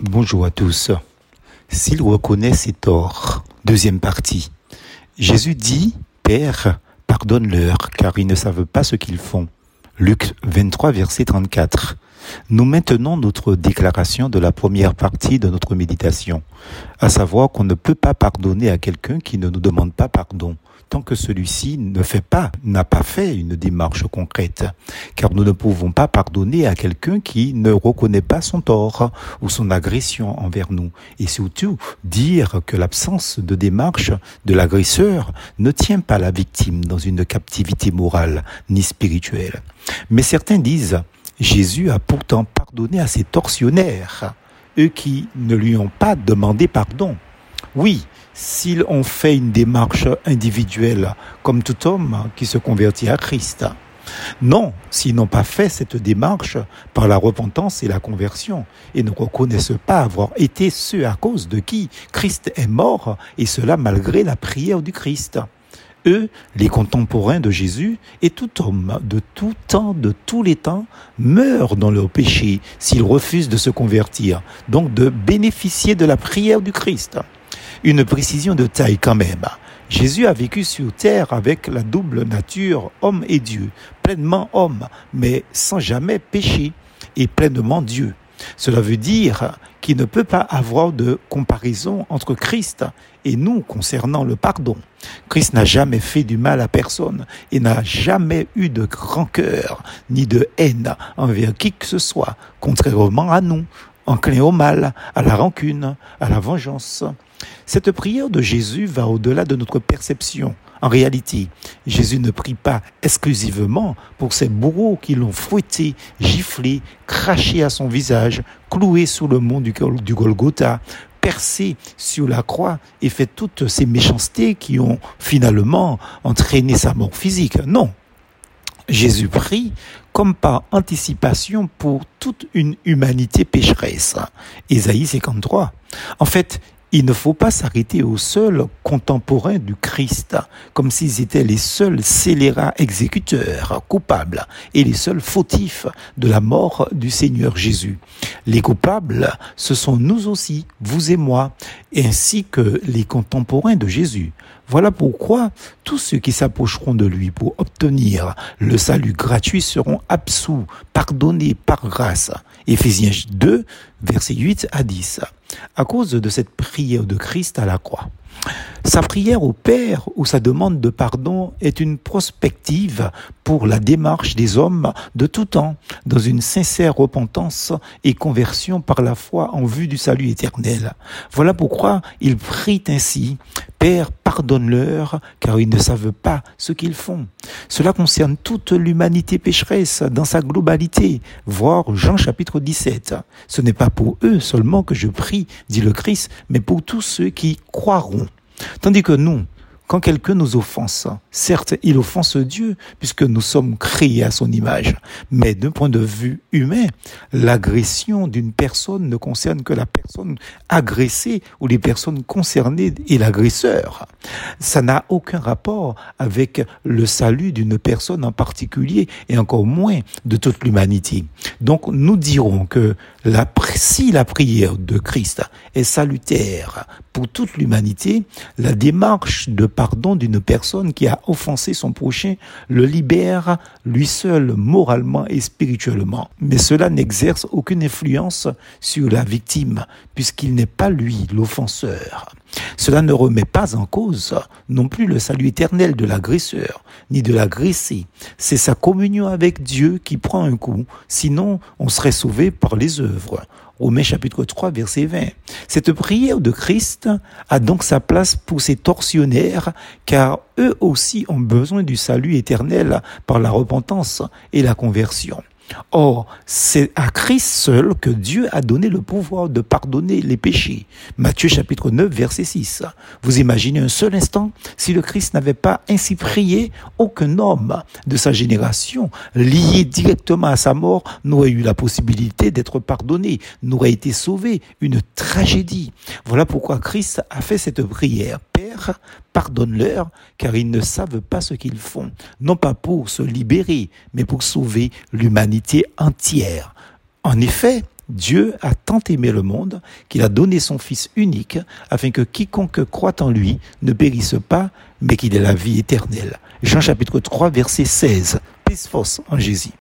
Bonjour à tous. S'il reconnaît ses torts, deuxième partie. Jésus dit, Père, pardonne-leur, car ils ne savent pas ce qu'ils font. Luc 23, verset 34. Nous maintenons notre déclaration de la première partie de notre méditation, à savoir qu'on ne peut pas pardonner à quelqu'un qui ne nous demande pas pardon tant que celui-ci ne fait pas, n'a pas fait une démarche concrète. Car nous ne pouvons pas pardonner à quelqu'un qui ne reconnaît pas son tort ou son agression envers nous. Et surtout, dire que l'absence de démarche de l'agresseur ne tient pas la victime dans une captivité morale ni spirituelle. Mais certains disent, Jésus a pourtant pardonné à ses tortionnaires, eux qui ne lui ont pas demandé pardon. Oui, s'ils ont fait une démarche individuelle, comme tout homme qui se convertit à Christ. Non, s'ils n'ont pas fait cette démarche par la repentance et la conversion, et ne reconnaissent pas avoir été ceux à cause de qui Christ est mort, et cela malgré la prière du Christ. Eux, les contemporains de Jésus, et tout homme de tout temps, de tous les temps, meurent dans leur péché s'ils refusent de se convertir, donc de bénéficier de la prière du Christ. Une précision de taille quand même. Jésus a vécu sur terre avec la double nature homme et Dieu, pleinement homme, mais sans jamais pécher, et pleinement Dieu. Cela veut dire qu'il ne peut pas avoir de comparaison entre Christ et nous concernant le pardon. Christ n'a jamais fait du mal à personne et n'a jamais eu de rancœur ni de haine envers qui que ce soit, contrairement à nous, enclin au mal, à la rancune, à la vengeance. Cette prière de Jésus va au-delà de notre perception. En réalité, Jésus ne prie pas exclusivement pour ces bourreaux qui l'ont fouetté, giflé, craché à son visage, cloué sous le mont du, du Golgotha, percé sur la croix et fait toutes ces méchancetés qui ont finalement entraîné sa mort physique. Non. Jésus prie comme par anticipation pour toute une humanité pécheresse. Ésaïe 53. En fait, il ne faut pas s'arrêter aux seuls contemporains du Christ, comme s'ils étaient les seuls scélérats exécuteurs coupables et les seuls fautifs de la mort du Seigneur Jésus. Les coupables, ce sont nous aussi, vous et moi, ainsi que les contemporains de Jésus. Voilà pourquoi tous ceux qui s'approcheront de lui pour obtenir le salut gratuit seront absous, pardonnés par grâce. Éphésiens 2, versets 8 à 10. À cause de cette prière de Christ à la croix. Sa prière au Père ou sa demande de pardon est une prospective pour la démarche des hommes de tout temps, dans une sincère repentance et conversion par la foi en vue du salut éternel. Voilà pourquoi il prie ainsi, Père, pardonne-leur, car ils ne savent pas ce qu'ils font. Cela concerne toute l'humanité pécheresse dans sa globalité, voir Jean chapitre 17. Ce n'est pas pour eux seulement que je prie, dit le Christ, mais pour tous ceux qui croiront. Tandis que nous, quand quelqu'un nous offense, certes, il offense Dieu, puisque nous sommes créés à son image. Mais d'un point de vue humain, l'agression d'une personne ne concerne que la personne agressée ou les personnes concernées et l'agresseur. Ça n'a aucun rapport avec le salut d'une personne en particulier et encore moins de toute l'humanité. Donc, nous dirons que si la prière de Christ est salutaire pour toute l'humanité, la démarche de pardon d'une personne qui a offensé son prochain le libère lui seul moralement et spirituellement. Mais cela n'exerce aucune influence sur la victime puisqu'il n'est pas lui l'offenseur. Cela ne remet pas en cause non plus le salut éternel de l'agresseur, ni de l'agressé. C'est sa communion avec Dieu qui prend un coup, sinon on serait sauvé par les œuvres. Romains chapitre 3 verset 20. Cette prière de Christ a donc sa place pour ces tortionnaires car eux aussi ont besoin du salut éternel par la repentance et la conversion. Or, c'est à Christ seul que Dieu a donné le pouvoir de pardonner les péchés. Matthieu chapitre 9 verset 6. Vous imaginez un seul instant, si le Christ n'avait pas ainsi prié, aucun homme de sa génération lié directement à sa mort n'aurait eu la possibilité d'être pardonné, n'aurait été sauvé. Une tragédie. Voilà pourquoi Christ a fait cette prière. Père, pardonne-leur, car ils ne savent pas ce qu'ils font, non pas pour se libérer, mais pour sauver l'humanité entière. En effet, Dieu a tant aimé le monde qu'il a donné son Fils unique afin que quiconque croit en lui ne périsse pas, mais qu'il ait la vie éternelle. Jean chapitre 3 verset 16. Peace force en Jésus.